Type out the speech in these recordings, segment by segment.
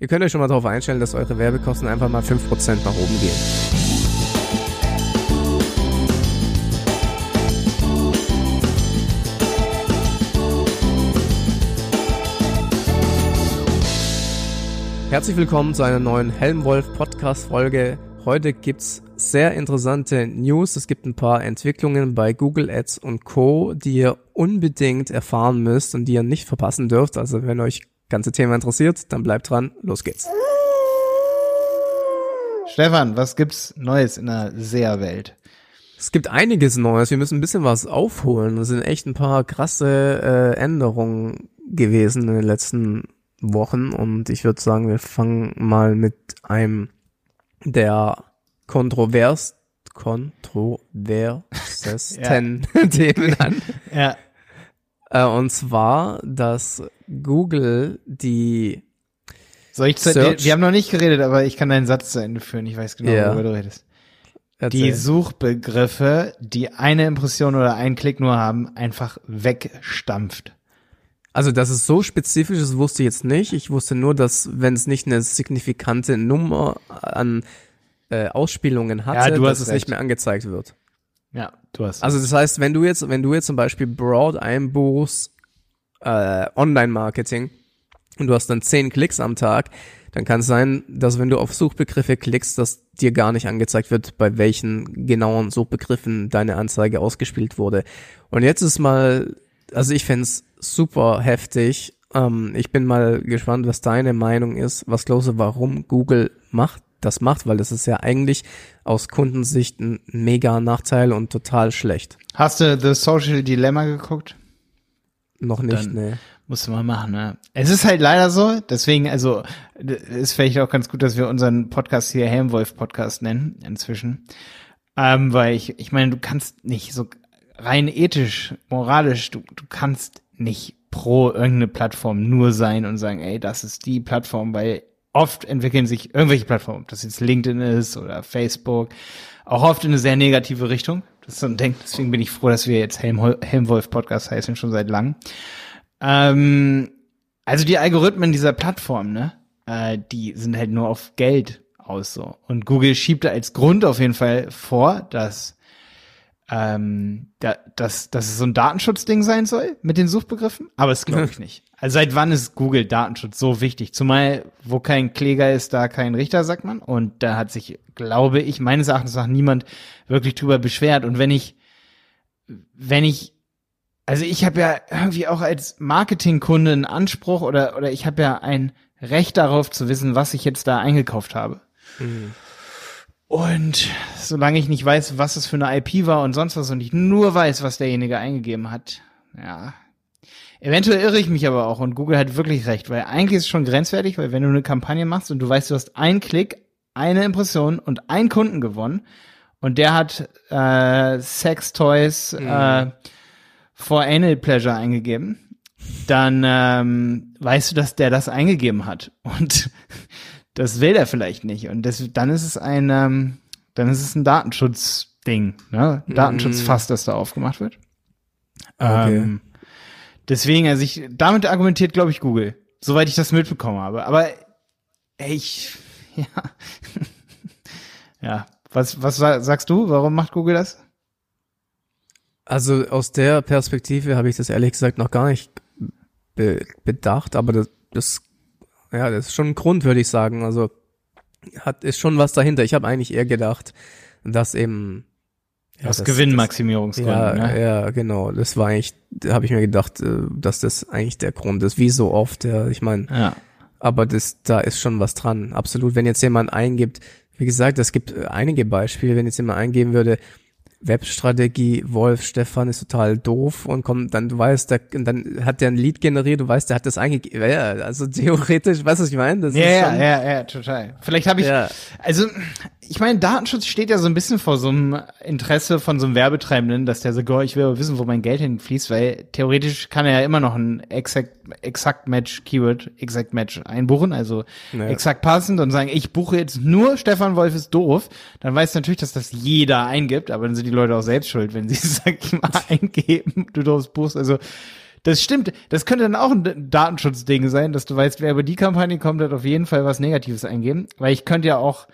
Ihr könnt euch schon mal darauf einstellen, dass eure Werbekosten einfach mal 5% nach oben gehen. Herzlich willkommen zu einer neuen Helmwolf Podcast Folge. Heute gibt's sehr interessante News. Es gibt ein paar Entwicklungen bei Google Ads und Co., die ihr unbedingt erfahren müsst und die ihr nicht verpassen dürft. Also wenn euch ganze Thema interessiert, dann bleibt dran. Los geht's. Stefan, was gibt's Neues in der SEA-Welt? Es gibt einiges Neues. Wir müssen ein bisschen was aufholen. Es sind echt ein paar krasse äh, Änderungen gewesen in den letzten Wochen und ich würde sagen, wir fangen mal mit einem der kontrovers kontroversesten Themen an. Ja. Äh, und zwar, dass Google die Soll ich zu, wir, wir haben noch nicht geredet, aber ich kann deinen Satz zu Ende führen. Ich weiß genau, Ja. worüber du redest. Erzähl. Die Suchbegriffe, die eine Impression oder einen Klick nur haben, einfach wegstampft. Also, dass es so spezifisch ist, wusste ich jetzt nicht. Ich wusste nur, dass wenn es nicht eine signifikante Nummer an äh, Ausspielungen hatte, Ja, dass es recht. nicht mehr angezeigt wird. Ja, du hast. Also das heißt, wenn du jetzt, wenn du jetzt zum Beispiel Broad einbuchst, äh, Online-Marketing und du hast dann zehn Klicks am Tag, dann kann es sein, dass wenn du auf Suchbegriffe klickst, dass dir gar nicht angezeigt wird, bei welchen genauen Suchbegriffen deine Anzeige ausgespielt wurde. Und jetzt ist mal, also ich fänd's super heftig. Ähm, ich bin mal gespannt, was deine Meinung ist, was du, warum Google macht, das macht, weil das ist ja eigentlich aus Kundensicht ein mega Nachteil und total schlecht. hast du The Social Dilemma geguckt? Noch nicht, Dann- ne. Musst du mal machen, ne? Es ist halt leider so, deswegen, also, ist vielleicht auch ganz gut, dass wir unseren Podcast hier Helmwolf Podcast nennen, inzwischen. Ähm, weil ich, ich meine, du kannst nicht so rein ethisch, moralisch, du, du kannst nicht pro irgendeine Plattform nur sein und sagen, ey, das ist die Plattform, weil oft entwickeln sich irgendwelche Plattformen, ob das jetzt LinkedIn ist oder Facebook, auch oft in eine sehr negative Richtung. Das ist so ein Ding, deswegen bin ich froh, dass wir jetzt Helm, Helmwolf Podcast heißen, schon seit langem. Ähm, also die Algorithmen dieser Plattform, ne, äh, die sind halt nur auf Geld aus so. Und Google schiebt da als Grund auf jeden Fall vor, dass ähm, da, dass, dass es so ein Datenschutzding sein soll mit den Suchbegriffen, aber es glaube ich nicht. Also seit wann ist Google Datenschutz so wichtig? Zumal, wo kein Kläger ist, da kein Richter, sagt man. Und da hat sich, glaube ich, meines Erachtens nach niemand wirklich drüber beschwert. Und wenn ich, wenn ich also ich habe ja irgendwie auch als Marketingkunde einen Anspruch oder oder ich habe ja ein Recht darauf zu wissen, was ich jetzt da eingekauft habe. Und solange ich nicht weiß, was es für eine IP war und sonst was und ich nur weiß, was derjenige eingegeben hat, ja. Eventuell irre ich mich aber auch und Google hat wirklich recht, weil eigentlich ist es schon grenzwertig, weil wenn du eine Kampagne machst und du weißt, du hast einen Klick, eine Impression und einen Kunden gewonnen und der hat äh, Sex Toys äh, for Anal Pleasure eingegeben, dann ähm, weißt du, dass der das eingegeben hat. Und das will er vielleicht nicht. Und das, dann ist es ein, ähm, dann ist es ein Datenschutzding, ne? Ein Datenschutzfass, das da aufgemacht wird. Okay. Ähm, deswegen, also ich, damit argumentiert, glaube ich, Google, soweit ich das mitbekommen habe. Aber ey, ich, ja, ja. Was, was sa- sagst du? Warum macht Google das? Also aus der Perspektive habe ich das ehrlich gesagt noch gar nicht be bedacht, aber das, das, ja, das ist schon ein Grund, würde ich sagen. Also hat ist schon was dahinter. Ich habe eigentlich eher gedacht, dass eben ja, Aus Gewinnmaximierungsgründen, Ja, ne? ja, genau. Das war eigentlich, da habe ich mir gedacht, äh, dass das eigentlich der Grund ist, wie so oft. Ja, ich meine, Ja. aber das, da ist schon was dran. Absolut. Wenn jetzt jemand eingibt, wie gesagt, es gibt äh, einige Beispiele, wenn jetzt jemand eingeben würde, Webstrategie, Wolf, Stefan ist total doof und kommt, dann du weißt, der, dann hat der ein Lied generiert, du weißt, der hat das eingegeben. Ja, also theoretisch, weißt du, was ich meine? Das Ja, ja, ja, ja, total. Vielleicht habe ich, Ja. also ich meine, Datenschutz steht ja so ein bisschen vor so einem Interesse von so einem Werbetreibenden, dass der sagt, oh, ich will aber wissen, wo mein Geld hinfließt, weil theoretisch kann er ja immer noch ein exakt, exakt Match Keyword, exakt Match einbuchen, also Ja. exakt passend und sagen, ich buche jetzt nur Stefan Wolf ist doof, dann weiß natürlich, dass das jeder eingibt, aber dann sind die Leute auch selbst schuld, wenn sie, sag ich mal, eingeben, du doofes buchst, also Das stimmt. Das könnte dann auch ein Datenschutzding sein, dass du weißt, wer über die Kampagne kommt, hat auf jeden Fall was Negatives eingeben. Weil ich könnte ja auch,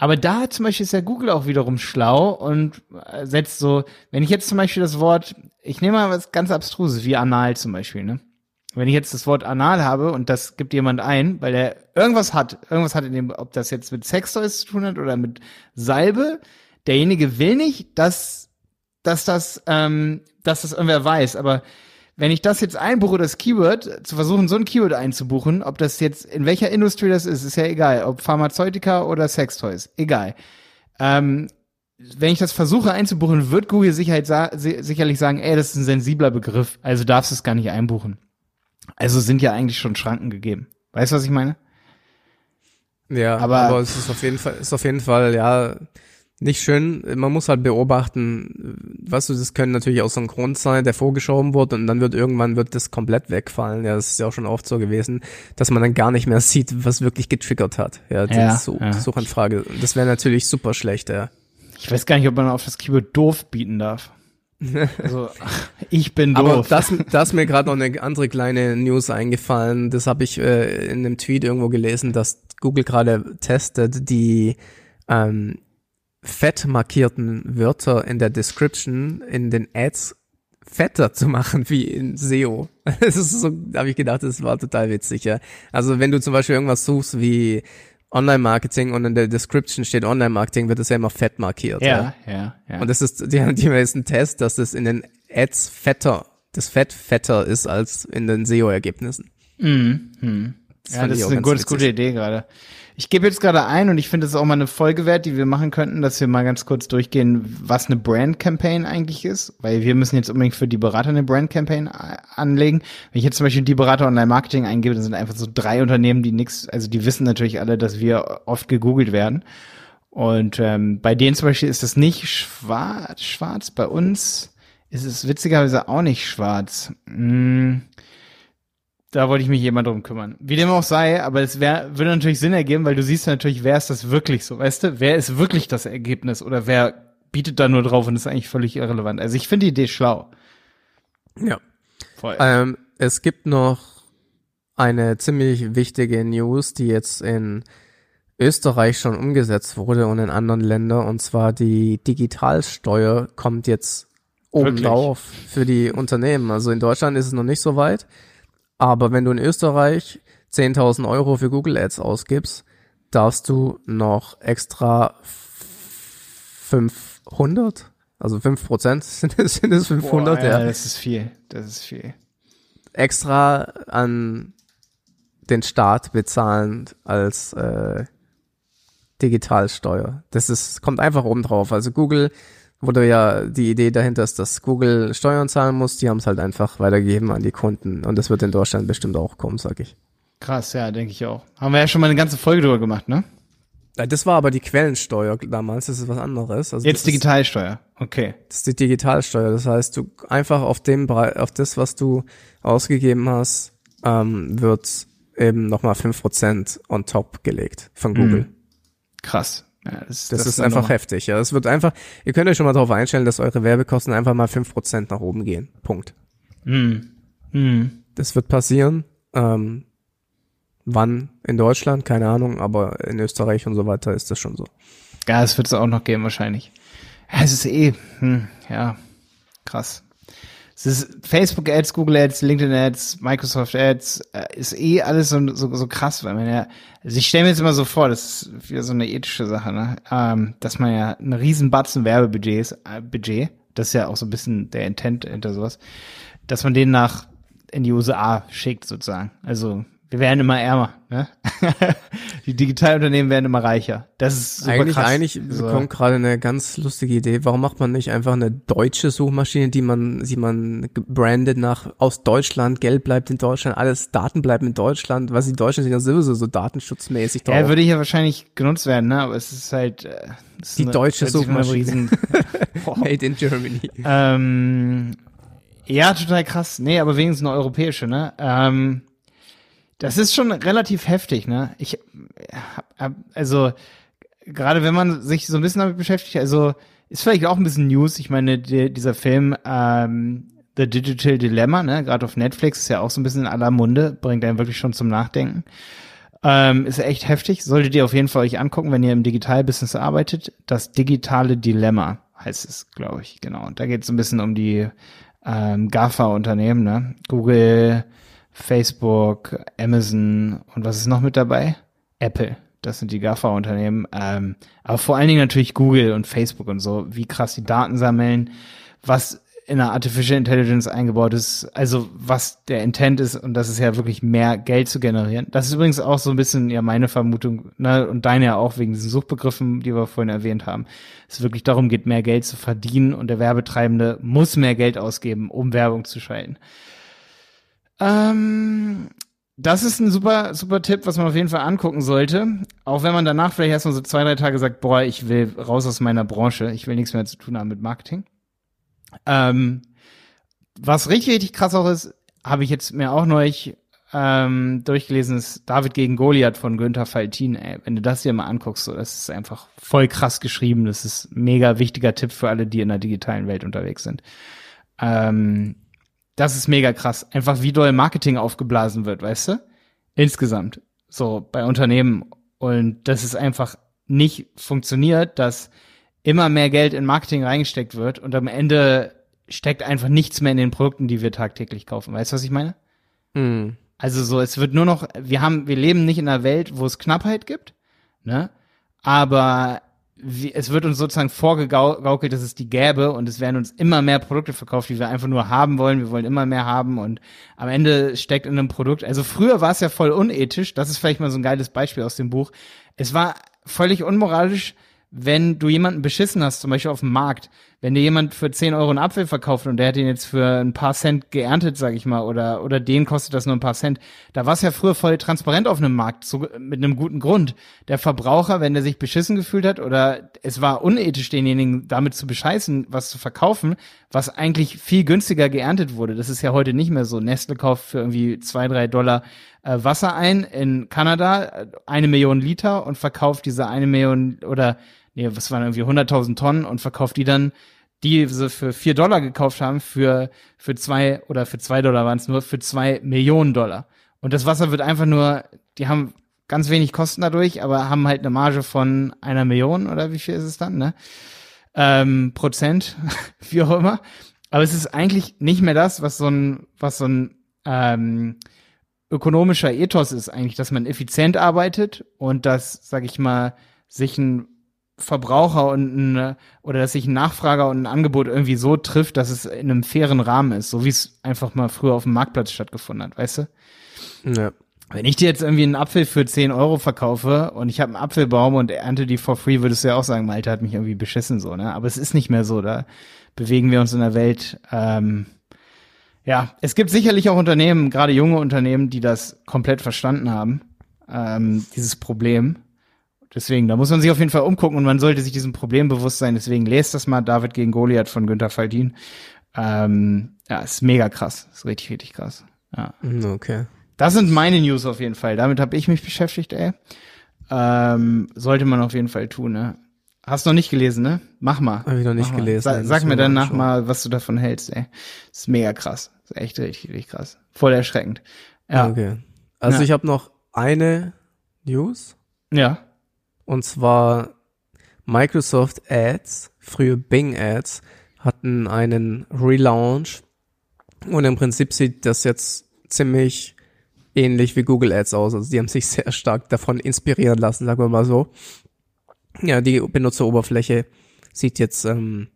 aber da zum Beispiel ist ja Google auch wiederum schlau und äh, setzt so, wenn ich jetzt zum Beispiel das Wort, ich nehme mal was ganz Abstruses, wie anal zum Beispiel, ne? Wenn ich jetzt das Wort anal habe und das gibt jemand ein, weil er irgendwas hat, irgendwas hat in dem, ob das jetzt mit Sextoys zu tun hat oder mit Salbe, derjenige will nicht, dass, dass das, ähm, dass das irgendwer weiß, aber wenn ich das jetzt einbuche, das Keyword, zu versuchen, so ein Keyword einzubuchen, ob das jetzt, in welcher Industrie das ist, ist ja egal, ob Pharmazeutika oder Sextoys, egal. Ähm, wenn ich das versuche einzubuchen, wird Google Sicherheit sa sicherlich sagen, ey, das ist ein sensibler Begriff, also darfst du es gar nicht einbuchen. Also sind ja eigentlich schon Schranken gegeben. Weißt du, was ich meine? Ja, aber, aber es ist auf jeden Fall, ist auf jeden Fall, ja, nicht schön. Man muss halt beobachten, weißt du, das können natürlich auch so ein Grund sein, der vorgeschoben wird und dann wird irgendwann wird das komplett wegfallen. Ja, das ist ja auch schon oft so gewesen, dass man dann gar nicht mehr sieht, was wirklich getriggert hat. Ja, die Ja, Such ja. Suchanfrage. Das wäre natürlich super schlecht, ja. Ich weiß gar nicht, ob man auf das Keyword doof bieten darf. Also, ich bin Aber doof. das, da ist mir gerade noch eine andere kleine News eingefallen. Das habe ich äh, in einem Tweet irgendwo gelesen, dass Google gerade testet, die ähm, fett markierten Wörter in der Description in den Ads fetter zu machen wie in SEO. Das ist so, da habe ich gedacht, das war total witzig, ja. Also wenn du zum Beispiel irgendwas suchst wie Online-Marketing und in der Description steht Online-Marketing, wird das ja immer fett markiert. ja, ja, ja. Und das ist, die, die haben jetzt einen Test, dass das in den Ads fetter, das Fett fetter ist als in den SEO-Ergebnissen. Mhm. Das ja, das ist eine ganz gute Idee gerade. Ich gebe jetzt gerade ein und ich finde es auch mal eine Folge wert, die wir machen könnten, dass wir mal ganz kurz durchgehen, was eine Brand Campaign eigentlich ist, weil wir müssen jetzt unbedingt für die Berater eine Brand Campaign a- anlegen. Wenn ich jetzt zum Beispiel die Berater Online Marketing eingebe, dann sind einfach so drei Unternehmen, die nichts, also die wissen natürlich alle, dass wir oft gegoogelt werden. Und ähm, bei denen zum Beispiel ist das nicht schwarz, schwarz. Bei uns ist es witzigerweise auch nicht schwarz. Hm. Da wollte ich mich jemand drum kümmern. Wie dem auch sei, aber es wär, würde natürlich Sinn ergeben, weil du siehst natürlich, wer ist das wirklich so, weißt du? Wer ist wirklich das Ergebnis oder wer bietet da nur drauf und ist eigentlich völlig irrelevant. Also ich finde die Idee schlau. Ja. Voll. Ähm, es gibt noch eine ziemlich wichtige News, die jetzt in Österreich schon umgesetzt wurde und in anderen Ländern, und zwar die Digitalsteuer kommt jetzt oben Wirklich? drauf für die Unternehmen. Also in Deutschland ist es noch nicht so weit, aber wenn du in Österreich 10.000 Euro für Google Ads ausgibst, darfst du noch extra 500, also 5 Prozent sind es, sind es 500, Boah, ja ja, das ist viel. Das ist viel. extra an den Staat bezahlen als äh, Digitalsteuer. Das ist, kommt einfach oben drauf. Also Google wurde ja die Idee dahinter ist, dass Google Steuern zahlen muss, die haben es halt einfach weitergegeben an die Kunden. Und das wird in Deutschland bestimmt auch kommen, sag ich. Krass, ja, denke ich auch. Haben wir ja schon mal eine ganze Folge drüber gemacht, ne? Das war aber die Quellensteuer damals, das ist was anderes. Also Jetzt Digitalsteuer. Okay. Das ist die Digitalsteuer. Das heißt, du einfach auf dem auf das, was du ausgegeben hast, ähm, wird eben nochmal 5% on top gelegt von Google. Krass. Ja, das, Das, ist eine einfach Nummer. heftig. Ja, es wird einfach, ihr könnt euch schon mal darauf einstellen, dass eure Werbekosten einfach mal 5% nach oben gehen. Punkt. Hm. Hm. Das wird passieren. Ähm, wann in Deutschland? Keine Ahnung, aber in Österreich und so weiter ist das schon so. Ja, es wird es auch noch geben wahrscheinlich. Es ist eh, hm, ja, krass. Facebook Ads, Google Ads, LinkedIn Ads, Microsoft Ads, äh, ist eh alles so, so, so krass, weil man ja, also ich stelle mir jetzt immer so vor, das ist wieder so eine ethische Sache, ne? ähm, dass man ja einen riesen Batzen Werbebudgets, äh, Budget, das ist ja auch so ein bisschen der Intent hinter sowas, dass man den nach in die USA schickt sozusagen. Also wir werden immer ärmer, ne? die Digitalunternehmen werden immer reicher. Das ist super eigentlich, krass. eigentlich so. kommt gerade eine ganz lustige Idee. Warum macht man nicht einfach eine deutsche Suchmaschine, die man, die man gebrandet nach aus Deutschland, Geld bleibt in Deutschland, alles Daten bleiben in Deutschland, was die Deutschen sind ja sowieso so datenschutzmäßig drauf. Ja, würde hier wahrscheinlich genutzt werden, ne? Aber es ist halt äh, es ist Die deutsche sich von einer Suchmaschine. Made in Germany. ähm, ja, total krass. Nee, aber wenigstens eine europäische, ne? Ähm, das ist schon relativ heftig, ne? Ich hab, also gerade wenn man sich so ein bisschen damit beschäftigt, also ist vielleicht auch ein bisschen News. Ich meine, die, dieser Film ähm, The Digital Dilemma, ne? Gerade auf Netflix ist ja auch so ein bisschen in aller Munde, bringt einen wirklich schon zum Nachdenken. Ähm, ist echt heftig. Solltet ihr auf jeden Fall euch angucken, wenn ihr im Digitalbusiness arbeitet. Das digitale Dilemma heißt es, glaube ich, genau. Und da geht es ein bisschen um die ähm, GAFA-Unternehmen, ne? Google, Facebook, Amazon und was ist noch mit dabei? Apple. Das sind die GAFA-Unternehmen. Ähm, aber vor allen Dingen natürlich Google und Facebook und so, wie krass die Daten sammeln, was in der Artificial Intelligence eingebaut ist, also was der Intent ist und das ist ja wirklich mehr Geld zu generieren. Das ist übrigens auch so ein bisschen ja meine Vermutung, ne, und deine ja auch wegen diesen Suchbegriffen, die wir vorhin erwähnt haben. Es wirklich darum geht, mehr Geld zu verdienen und der Werbetreibende muss mehr Geld ausgeben, um Werbung zu schalten. Ähm, das ist ein super, super Tipp, was man auf jeden Fall angucken sollte. Auch wenn man danach vielleicht erstmal so zwei, drei Tage sagt, boah, ich will raus aus meiner Branche, ich will nichts mehr zu tun haben mit Marketing. Ähm, was richtig, richtig krass auch ist, habe ich jetzt mir auch neulich ähm, durchgelesen, ist David gegen Goliath von Günther Faltin. Ey, wenn du das dir mal anguckst, so, das ist einfach voll krass geschrieben. Das ist mega wichtiger Tipp für alle, die in der digitalen Welt unterwegs sind. Ähm, das ist mega krass. Einfach wie doll Marketing aufgeblasen wird, weißt du? Insgesamt. So bei Unternehmen. Und das ist einfach nicht funktioniert, dass immer mehr Geld in Marketing reingesteckt wird und am Ende steckt einfach nichts mehr in den Produkten, die wir tagtäglich kaufen. Weißt du, was ich meine? Mhm. Also so, es wird nur noch, wir haben, wir leben nicht in einer Welt, wo es Knappheit gibt, ne? Aber wie, es wird uns sozusagen vorgegaukelt, dass es die gäbe und es werden uns immer mehr Produkte verkauft, die wir einfach nur haben wollen. Wir wollen immer mehr haben und am Ende steckt in einem Produkt. Also früher war es ja voll unethisch. Das ist vielleicht mal so ein geiles Beispiel aus dem Buch. Es war völlig unmoralisch, wenn du jemanden beschissen hast, zum Beispiel auf dem Markt, wenn dir jemand für 10 Euro einen Apfel verkauft und der hat ihn jetzt für ein paar Cent geerntet, sag ich mal, oder, oder den kostet das nur ein paar Cent, da war es ja früher voll transparent auf einem Markt, so, mit einem guten Grund. Der Verbraucher, wenn der sich beschissen gefühlt hat oder es war unethisch, denjenigen damit zu bescheißen, was zu verkaufen, was eigentlich viel günstiger geerntet wurde. Das ist ja heute nicht mehr so. Nestle kauft für irgendwie zwei, drei Dollar äh, Wasser ein in Kanada, äh, eine Million Liter und verkauft diese eine Million oder nee, was waren irgendwie 100.000 Tonnen und verkauft die dann, die sie für vier Dollar gekauft haben, für, für zwei oder für zwei Dollar waren es nur, für zwei Millionen Dollar. Und das Wasser wird einfach nur, die haben ganz wenig Kosten dadurch, aber haben halt eine Marge von einer Million oder wie viel ist es dann, ne? Ähm, Prozent, wie auch immer. Aber es ist eigentlich nicht mehr das, was so ein, was so ein ähm, ökonomischer Ethos ist, eigentlich, dass man effizient arbeitet und dass, sag ich mal, sich ein Verbraucher und ein, oder dass sich ein Nachfrager und ein Angebot irgendwie so trifft, dass es in einem fairen Rahmen ist, so wie es einfach mal früher auf dem Marktplatz stattgefunden hat, weißt du? Ja. Wenn ich dir jetzt irgendwie einen Apfel für 10 Euro verkaufe und ich habe einen Apfelbaum und ernte die for free, würdest du ja auch sagen, Malte hat mich irgendwie beschissen so, ne? Aber es ist nicht mehr so, da bewegen wir uns in der Welt. Ähm, ja, es gibt sicherlich auch Unternehmen, gerade junge Unternehmen, die das komplett verstanden haben, ähm, dieses Problem Deswegen, da muss man sich auf jeden Fall umgucken und man sollte sich diesem Problem bewusst sein. Deswegen lest das mal David gegen Goliath von Günther Faldin. Ähm, ja, ist mega krass. Ist richtig, richtig krass. Ja. Mhm, okay. Das sind meine News auf jeden Fall. Damit habe ich mich beschäftigt, ey. Ähm, sollte man auf jeden Fall tun, ne? Hast noch nicht gelesen, ne? Mach mal. Hab ich noch nicht gelesen. Sa sag mir danach mal, was du davon hältst, ey. Ist mega krass. Ist echt richtig, richtig krass. Voll erschreckend. Ja. Okay. Also ja. ich habe noch eine News. Ja. Und zwar Microsoft Ads, früher Bing Ads, hatten einen Relaunch. Und im Prinzip sieht das jetzt ziemlich ähnlich wie Google Ads aus. Also die haben sich sehr stark davon inspirieren lassen, sagen wir mal so. Ja, die Benutzeroberfläche sieht jetzt ähm,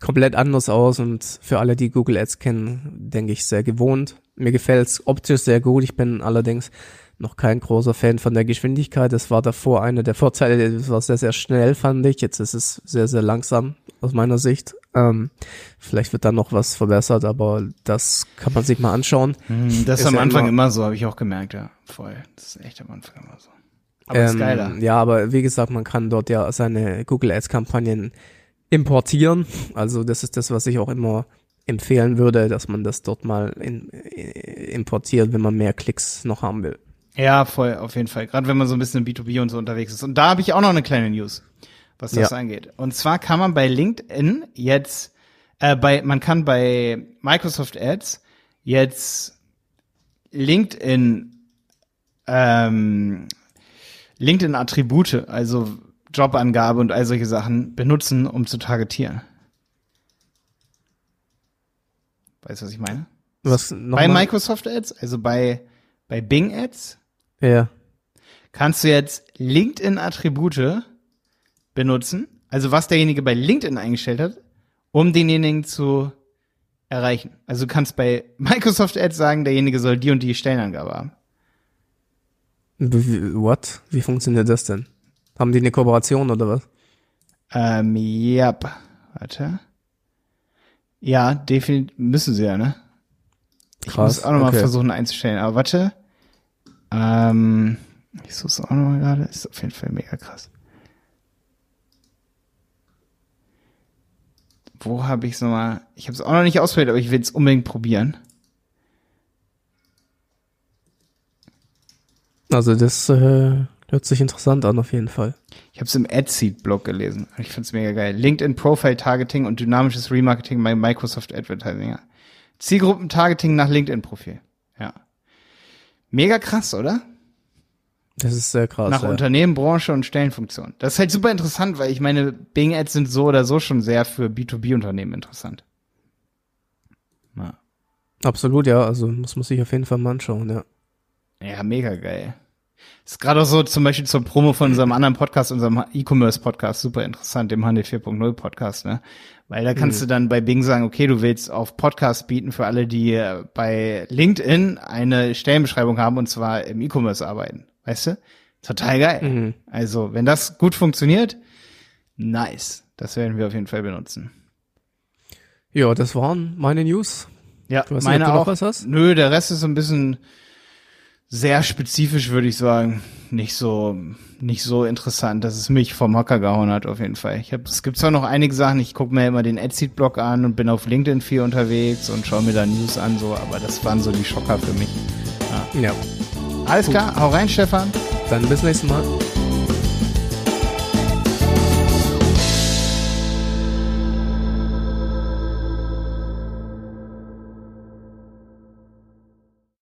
komplett anders aus und für alle, die Google Ads kennen, denke ich sehr gewohnt. Mir gefällt's optisch sehr gut. Ich bin allerdings noch kein großer Fan von der Geschwindigkeit. Das war davor einer der Vorteile. Es war sehr, sehr schnell, fand ich. Jetzt ist es sehr, sehr langsam aus meiner Sicht. Ähm, vielleicht wird da noch was verbessert, aber das kann man sich mal anschauen. Hm, das ist am Anfang immer, immer so, habe ich auch gemerkt, ja. Voll. Das ist echt am Anfang immer so. Aber ähm, ist geiler. Ja, aber wie gesagt, man kann dort ja seine Google Ads Kampagnen importieren. Also das ist das, was ich auch immer empfehlen würde, dass man das dort mal in, importiert, wenn man mehr Klicks noch haben will. Ja, voll, auf jeden Fall. Gerade wenn man so ein bisschen im B2B und so unterwegs ist. Und da habe ich auch noch eine kleine News, was das ja. angeht. Und zwar kann man bei LinkedIn jetzt Äh, bei, man kann bei Microsoft Ads jetzt LinkedIn ähm, LinkedIn-Attribute, also Jobangabe und all solche Sachen benutzen, um zu targetieren. Weißt du, was ich meine? Was, Bei nochmal? Microsoft Ads, also bei, bei Bing Ads, Ja. kannst du jetzt LinkedIn-Attribute benutzen, also was derjenige bei LinkedIn eingestellt hat, um denjenigen zu erreichen. Also du kannst bei Microsoft Ads sagen, derjenige soll die und die Stellenangabe haben. What? Wie funktioniert das denn? Haben die eine Kooperation oder was? Ähm, ja, warte. Ja, definitiv müssen sie ja, ne? Ich Krass, muss auch nochmal okay. versuchen einzustellen, aber warte. Ähm, ich suche es auch nochmal gerade, ist auf jeden Fall mega krass. Wo habe ich es nochmal? Ich habe es auch noch nicht ausprobiert, aber ich will es unbedingt probieren. Also das äh, hört sich interessant an auf jeden Fall. Ich habe es im AdSeed-Blog gelesen. Ich find's mega geil. LinkedIn Profile Targeting und dynamisches Remarketing bei Microsoft Advertising. Ja. Zielgruppen-Targeting nach LinkedIn-Profil. Ja. Mega krass, oder? Das ist sehr krass. nach ja. Unternehmen, Branche und Stellenfunktion. Das ist halt super interessant, weil ich meine, Bing Ads sind so oder so schon sehr für B2B-Unternehmen interessant. Ja. Absolut, ja. Also muss man sich auf jeden Fall mal anschauen, ja. Ja, mega geil. Ist gerade auch so zum Beispiel zur Promo von unserem anderen Podcast, unserem E-Commerce-Podcast, super interessant, dem Handel 4.0 Podcast, ne? Weil da kannst du dann bei Bing sagen, okay, du willst auf Podcast bieten für alle, die äh, bei LinkedIn eine Stellenbeschreibung haben und zwar im E-Commerce arbeiten. Weißt du? Total geil. Mhm. Also, wenn das gut funktioniert, nice. Das werden wir auf jeden Fall benutzen. Ja, das waren meine News. Ja, Du nicht, meine du auch. was hast? Nö, der Rest ist so ein bisschen sehr spezifisch, würde ich sagen. Nicht so, nicht so interessant, dass es mich vom Hocker gehauen hat, auf jeden Fall. Ich hab, es gibt zwar noch einige Sachen, ich gucke mir immer den Adseed-Blog an und bin auf LinkedIn viel unterwegs und schaue mir da News an, so, aber das waren so die Schocker für mich. Ja. Alles klar, hau rein, Stefan. Dann bis nächstes Mal.